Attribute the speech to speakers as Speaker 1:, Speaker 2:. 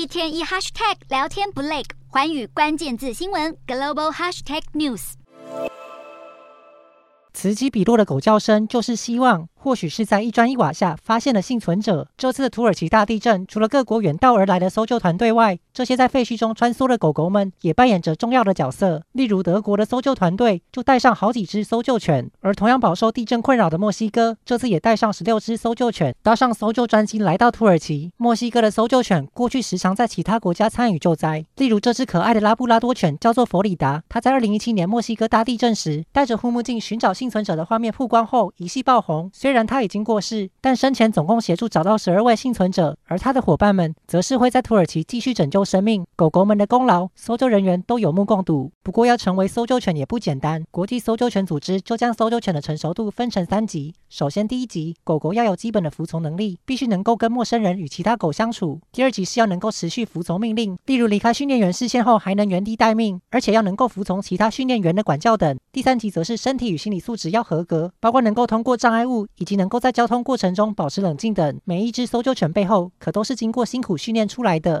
Speaker 1: 一天一 hashtag 聊天不累，环宇关键字新闻 global hashtag news。
Speaker 2: 此起彼落的狗叫声，就是希望。或许是在一砖一瓦下发现了幸存者。这次的土耳其大地震，除了各国远道而来的搜救团队外，这些在废墟中穿梭的狗狗们也扮演着重要的角色。例如，德国的搜救团队就带上好几只搜救犬，而同样饱受地震困扰的墨西哥，这次也带上十六只搜救犬，搭上搜救专机来到土耳其。墨西哥的搜救犬过去时常在其他国家参与救灾，例如这只可爱的拉布拉多犬叫做弗里达，它在二零一七年墨西哥大地震时，戴着护目镜寻找幸存者的画面曝光后一夕爆红。虽然他已经过世，但生前总共协助找到十二位幸存者，而他的伙伴们则是会在土耳其继续拯救生命。狗狗们的功劳，搜救人员都有目共睹。不过，要成为搜救犬也不简单。国际搜救犬组织就将搜救犬的成熟度分成三级。首先，第一级，狗狗要有基本的服从能力，必须能够跟陌生人与其他狗相处。第二级是要能够持续服从命令，例如离开训练员视线后还能原地待命，而且要能够服从其他训练员的管教等。第三级则是身体与心理素质要合格，包括能够通过障碍物，以及能够。在交通过程中保持冷静等，每一只搜救犬背后可都是经过辛苦训练出来的。